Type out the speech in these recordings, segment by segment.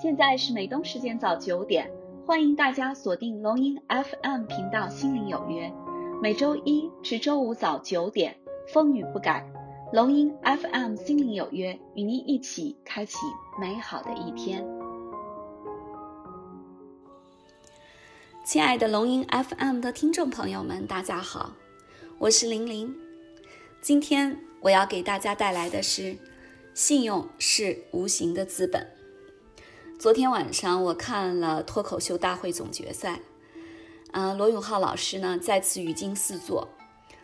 现在是美东时间早九点，欢迎大家锁定龙音 FM 频道《心灵有约》，每周一至周五早九点，风雨不改。龙音 FM《心灵有约》与您一起开启美好的一天。亲爱的龙音 FM 的听众朋友们，大家好，我是玲玲。今天我要给大家带来的是：信用是无形的资本。昨天晚上我看了脱口秀大会总决赛，啊，罗永浩老师呢再次语惊四座，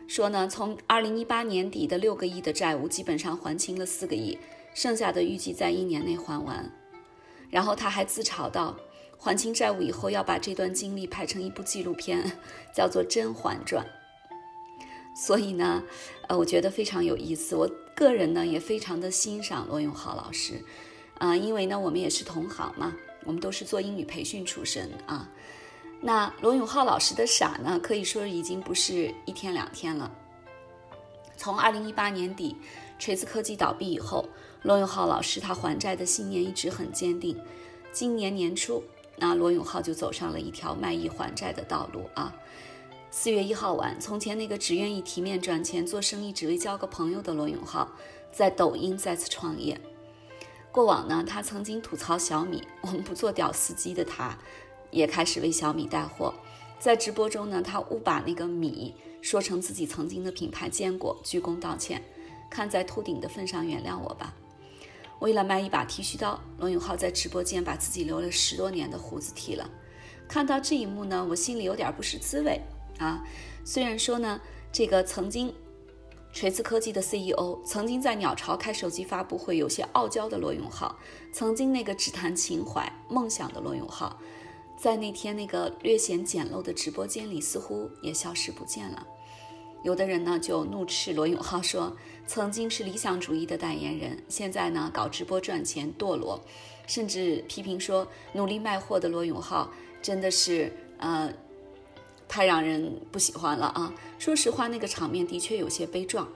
说呢从二零一八年底的六个亿的债务基本上还清了四个亿，剩下的预计在一年内还完。然后他还自嘲道，还清债务以后要把这段经历拍成一部纪录片，叫做《甄嬛传》。所以呢，呃，我觉得非常有意思。我个人呢也非常的欣赏罗永浩老师。啊，因为呢，我们也是同行嘛，我们都是做英语培训出身啊。那罗永浩老师的傻呢，可以说已经不是一天两天了。从二零一八年底锤子科技倒闭以后，罗永浩老师他还债的信念一直很坚定。今年年初，那罗永浩就走上了一条卖艺还债的道路啊。四月一号晚，从前那个只愿意体面赚钱、做生意只为交个朋友的罗永浩，在抖音再次创业。过往呢，他曾经吐槽小米，我们不做屌丝机的他，也开始为小米带货。在直播中呢，他误把那个米说成自己曾经的品牌坚果，鞠躬道歉，看在秃顶的份上原谅我吧。为了卖一把剃须刀，罗永浩在直播间把自己留了十多年的胡子剃了。看到这一幕呢，我心里有点不是滋味啊。虽然说呢，这个曾经。锤子科技的 CEO，曾经在鸟巢开手机发布会，有些傲娇的罗永浩，曾经那个只谈情怀、梦想的罗永浩，在那天那个略显简陋的直播间里，似乎也消失不见了。有的人呢就怒斥罗永浩说，曾经是理想主义的代言人，现在呢搞直播赚钱堕落，甚至批评说，努力卖货的罗永浩真的是呃。太让人不喜欢了啊！说实话，那个场面的确有些悲壮。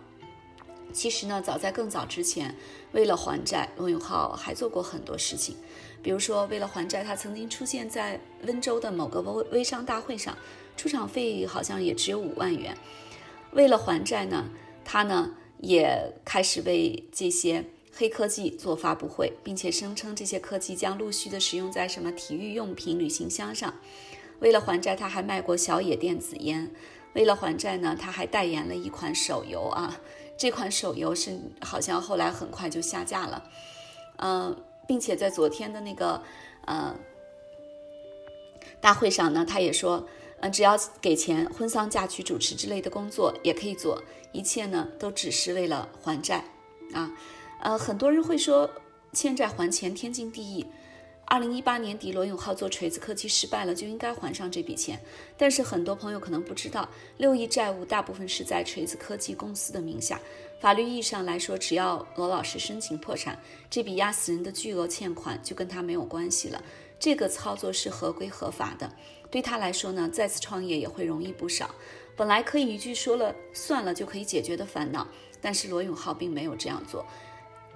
其实呢，早在更早之前，为了还债，罗永浩还做过很多事情。比如说，为了还债，他曾经出现在温州的某个微微商大会上，出场费好像也只有五万元。为了还债呢，他呢也开始为这些黑科技做发布会，并且声称这些科技将陆续的使用在什么体育用品、旅行箱上。为了还债，他还卖过小野电子烟。为了还债呢，他还代言了一款手游啊。这款手游是好像后来很快就下架了。嗯，并且在昨天的那个呃大会上呢，他也说，嗯，只要给钱，婚丧嫁娶、主持之类的工作也可以做，一切呢都只是为了还债啊。呃，很多人会说，欠债还钱，天经地义。二零一八年底，罗永浩做锤子科技失败了，就应该还上这笔钱。但是很多朋友可能不知道，六亿债务大部分是在锤子科技公司的名下。法律意义上来说，只要罗老师申请破产，这笔压死人的巨额欠款就跟他没有关系了。这个操作是合规合法的，对他来说呢，再次创业也会容易不少。本来可以一句说了算了就可以解决的烦恼，但是罗永浩并没有这样做，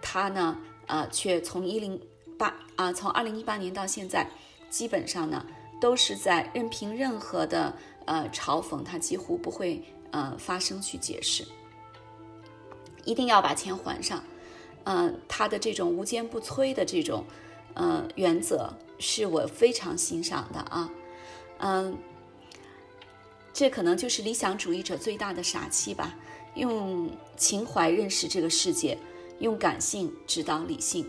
他呢，呃，却从一零。八啊，从二零一八年到现在，基本上呢都是在任凭任何的呃嘲讽，他几乎不会呃发声去解释，一定要把钱还上。嗯，他的这种无坚不摧的这种呃原则是我非常欣赏的啊。嗯，这可能就是理想主义者最大的傻气吧，用情怀认识这个世界，用感性指导理性。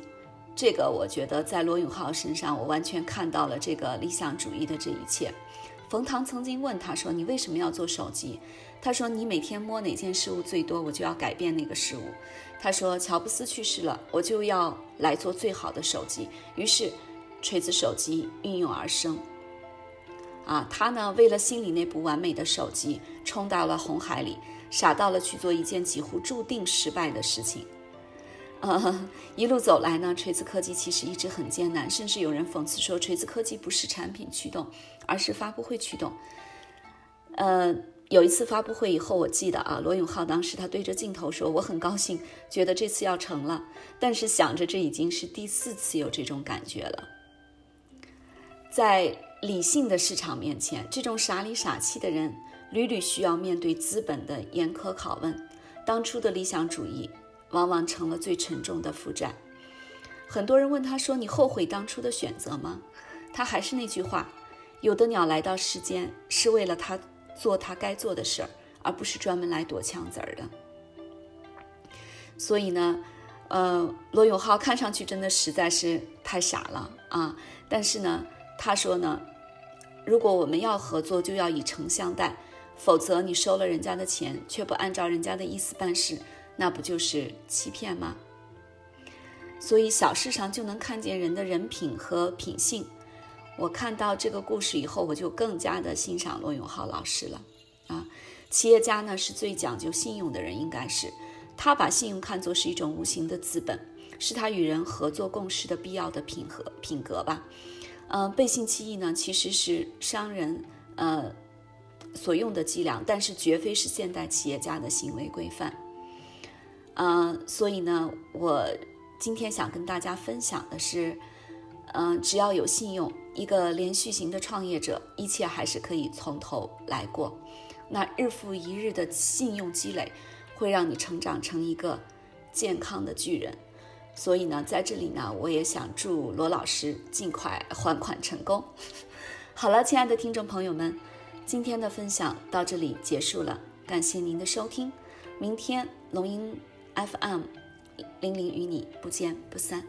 这个我觉得在罗永浩身上，我完全看到了这个理想主义的这一切。冯唐曾经问他说：“你为什么要做手机？”他说：“你每天摸哪件事物最多，我就要改变那个事物。”他说：“乔布斯去世了，我就要来做最好的手机。”于是，锤子手机应运而生。啊，他呢，为了心里那部完美的手机，冲到了红海里，傻到了去做一件几乎注定失败的事情。呃，一路走来呢，锤子科技其实一直很艰难，甚至有人讽刺说，锤子科技不是产品驱动，而是发布会驱动。呃，有一次发布会以后，我记得啊，罗永浩当时他对着镜头说：“我很高兴，觉得这次要成了。”但是想着这已经是第四次有这种感觉了。在理性的市场面前，这种傻里傻气的人屡屡需要面对资本的严苛拷问。当初的理想主义往往成了最沉重的负债。很多人问他说：“你后悔当初的选择吗？”他还是那句话：“有的鸟来到世间是为了他做他该做的事儿，而不是专门来躲枪子儿的。”所以呢，呃，罗永浩看上去真的实在是太傻了啊！但是呢，他说呢，如果我们要合作，就要以诚相待，否则你收了人家的钱，却不按照人家的意思办事，那不就是欺骗吗？所以小事上就能看见人的人品和品性。我看到这个故事以后，我就更加的欣赏罗永浩老师了啊！企业家呢是最讲究信用的人，应该是。他把信用看作是一种无形的资本，是他与人合作共事的必要的品和品格吧。嗯，背信弃义呢，其实是商人呃所用的伎俩，但是绝非是现代企业家的行为规范。嗯，所以呢，我今天想跟大家分享的是，嗯，只要有信用，一个连续型的创业者，一切还是可以从头来过。那日复一日的信用积累。会让你成长成一个健康的巨人，所以呢，在这里呢，我也想祝罗老师尽快还款成功。好了，亲爱的听众朋友们，今天的分享到这里结束了，感谢您的收听，明天龙英 FM 零零与你不见不散。